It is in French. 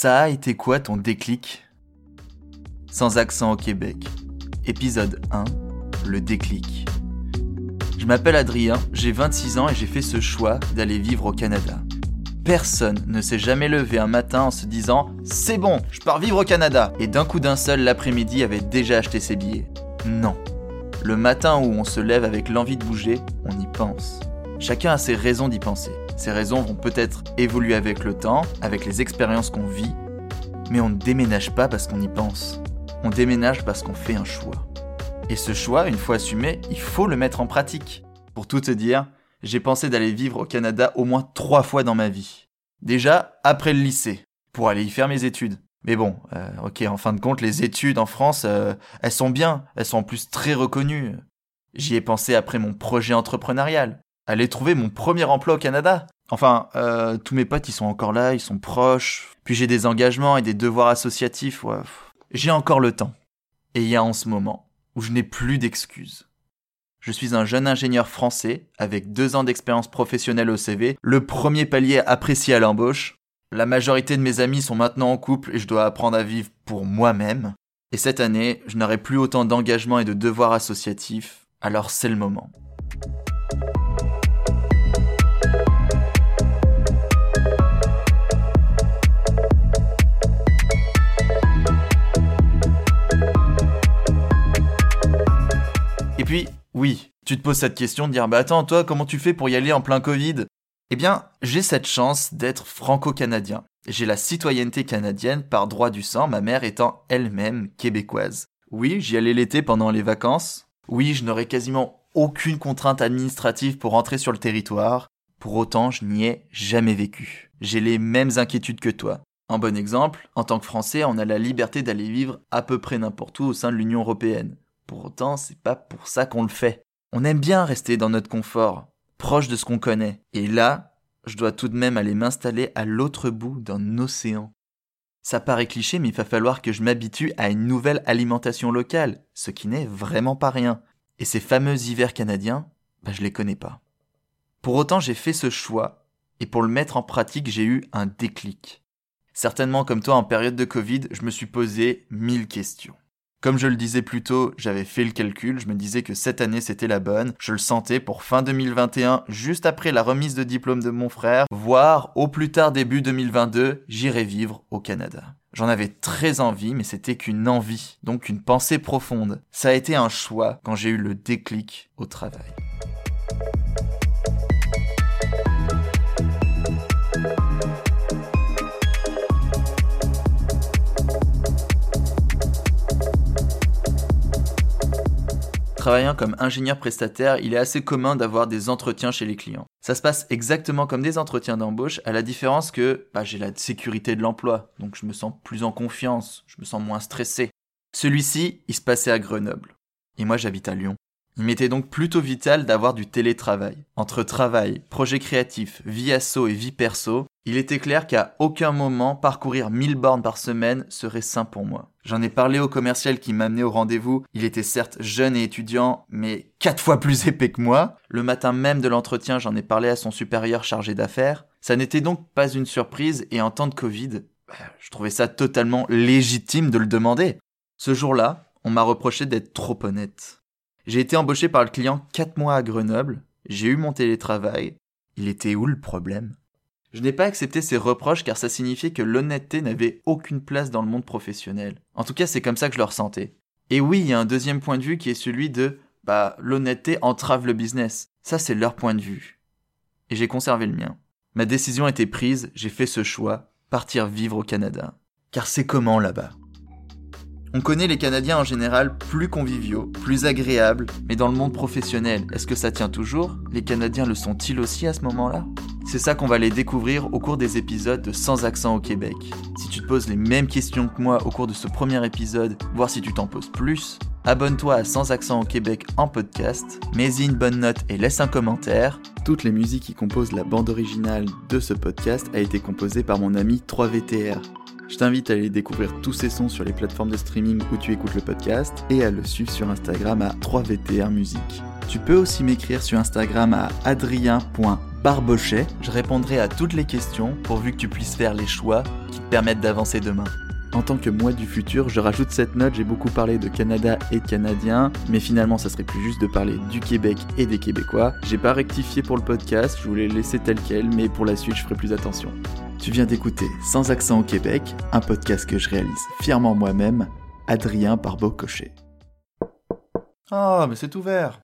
Ça a été quoi ton déclic? Sans accent au Québec. Épisode 1, le déclic. Je m'appelle Adrien, j'ai 26 ans et j'ai fait ce choix d'aller vivre au Canada. Personne ne s'est jamais levé un matin en se disant C'est bon, je pars vivre au Canada et d'un coup d'un seul l'après-midi avait déjà acheté ses billets. Non. Le matin où on se lève avec l'envie de bouger, on y pense. Chacun a ses raisons d'y penser. Ces raisons vont peut-être évoluer avec le temps, avec les expériences qu'on vit, mais on ne déménage pas parce qu'on y pense. On déménage parce qu'on fait un choix. Et ce choix, une fois assumé, il faut le mettre en pratique. Pour tout te dire, j'ai pensé d'aller vivre au Canada au moins trois fois dans ma vie. Déjà, après le lycée, pour aller y faire mes études. Mais bon, euh, ok, en fin de compte, les études en France, euh, elles sont bien, elles sont en plus très reconnues. J'y ai pensé après mon projet entrepreneurial aller trouver mon premier emploi au Canada. Enfin, euh, tous mes potes, ils sont encore là, ils sont proches. Puis j'ai des engagements et des devoirs associatifs. Ouais. J'ai encore le temps. Et il y a en ce moment où je n'ai plus d'excuses. Je suis un jeune ingénieur français avec deux ans d'expérience professionnelle au CV, le premier palier apprécié à l'embauche. La majorité de mes amis sont maintenant en couple et je dois apprendre à vivre pour moi-même. Et cette année, je n'aurai plus autant d'engagements et de devoirs associatifs, alors c'est le moment. Puis, oui, tu te poses cette question de dire, bah attends, toi, comment tu fais pour y aller en plein Covid? Eh bien, j'ai cette chance d'être franco-canadien. J'ai la citoyenneté canadienne par droit du sang, ma mère étant elle-même québécoise. Oui, j'y allais l'été pendant les vacances. Oui, je n'aurais quasiment aucune contrainte administrative pour entrer sur le territoire. Pour autant, je n'y ai jamais vécu. J'ai les mêmes inquiétudes que toi. Un bon exemple, en tant que Français, on a la liberté d'aller vivre à peu près n'importe où au sein de l'Union européenne. Pour autant, c'est pas pour ça qu'on le fait. On aime bien rester dans notre confort, proche de ce qu'on connaît. Et là, je dois tout de même aller m'installer à l'autre bout d'un océan. Ça paraît cliché, mais il va falloir que je m'habitue à une nouvelle alimentation locale, ce qui n'est vraiment pas rien. Et ces fameux hivers canadiens, bah, je les connais pas. Pour autant, j'ai fait ce choix, et pour le mettre en pratique, j'ai eu un déclic. Certainement comme toi en période de Covid, je me suis posé mille questions. Comme je le disais plus tôt, j'avais fait le calcul, je me disais que cette année c'était la bonne, je le sentais pour fin 2021, juste après la remise de diplôme de mon frère, voire au plus tard début 2022, j'irai vivre au Canada. J'en avais très envie, mais c'était qu'une envie, donc une pensée profonde. Ça a été un choix quand j'ai eu le déclic au travail. Travaillant comme ingénieur prestataire, il est assez commun d'avoir des entretiens chez les clients. Ça se passe exactement comme des entretiens d'embauche, à la différence que bah, j'ai la sécurité de l'emploi, donc je me sens plus en confiance, je me sens moins stressé. Celui-ci, il se passait à Grenoble. Et moi j'habite à Lyon. Il m'était donc plutôt vital d'avoir du télétravail. Entre travail, projet créatif, vie asso et vie perso, il était clair qu'à aucun moment parcourir 1000 bornes par semaine serait sain pour moi. J'en ai parlé au commercial qui m'a amené au rendez-vous. Il était certes jeune et étudiant, mais quatre fois plus épais que moi. Le matin même de l'entretien, j'en ai parlé à son supérieur chargé d'affaires. Ça n'était donc pas une surprise et en temps de Covid, bah, je trouvais ça totalement légitime de le demander. Ce jour-là, on m'a reproché d'être trop honnête. J'ai été embauché par le client 4 mois à Grenoble, j'ai eu mon télétravail. Il était où le problème? Je n'ai pas accepté ces reproches car ça signifiait que l'honnêteté n'avait aucune place dans le monde professionnel. En tout cas, c'est comme ça que je le ressentais. Et oui, il y a un deuxième point de vue qui est celui de bah l'honnêteté entrave le business. Ça c'est leur point de vue. Et j'ai conservé le mien. Ma décision était prise, j'ai fait ce choix, partir vivre au Canada. Car c'est comment là-bas? On connaît les Canadiens en général plus conviviaux, plus agréables, mais dans le monde professionnel, est-ce que ça tient toujours? Les Canadiens le sont-ils aussi à ce moment-là? C'est ça qu'on va les découvrir au cours des épisodes de Sans accent au Québec. Si tu te poses les mêmes questions que moi au cours de ce premier épisode, voir si tu t'en poses plus, abonne-toi à Sans accent au Québec en podcast, mets-y une bonne note et laisse un commentaire. Toutes les musiques qui composent la bande originale de ce podcast a été composée par mon ami 3VTR. Je t'invite à aller découvrir tous ces sons sur les plateformes de streaming où tu écoutes le podcast et à le suivre sur Instagram à 3VTR Musique. Tu peux aussi m'écrire sur Instagram à adrien.btr Barbochet, je répondrai à toutes les questions pourvu que tu puisses faire les choix qui te permettent d'avancer demain. En tant que moi du futur, je rajoute cette note, j'ai beaucoup parlé de Canada et Canadiens, mais finalement ça serait plus juste de parler du Québec et des Québécois. J'ai pas rectifié pour le podcast, je voulais laisser tel quel, mais pour la suite je ferai plus attention. Tu viens d'écouter Sans accent au Québec, un podcast que je réalise fièrement moi-même, Adrien Barbeau-Cochet. Ah, mais c'est ouvert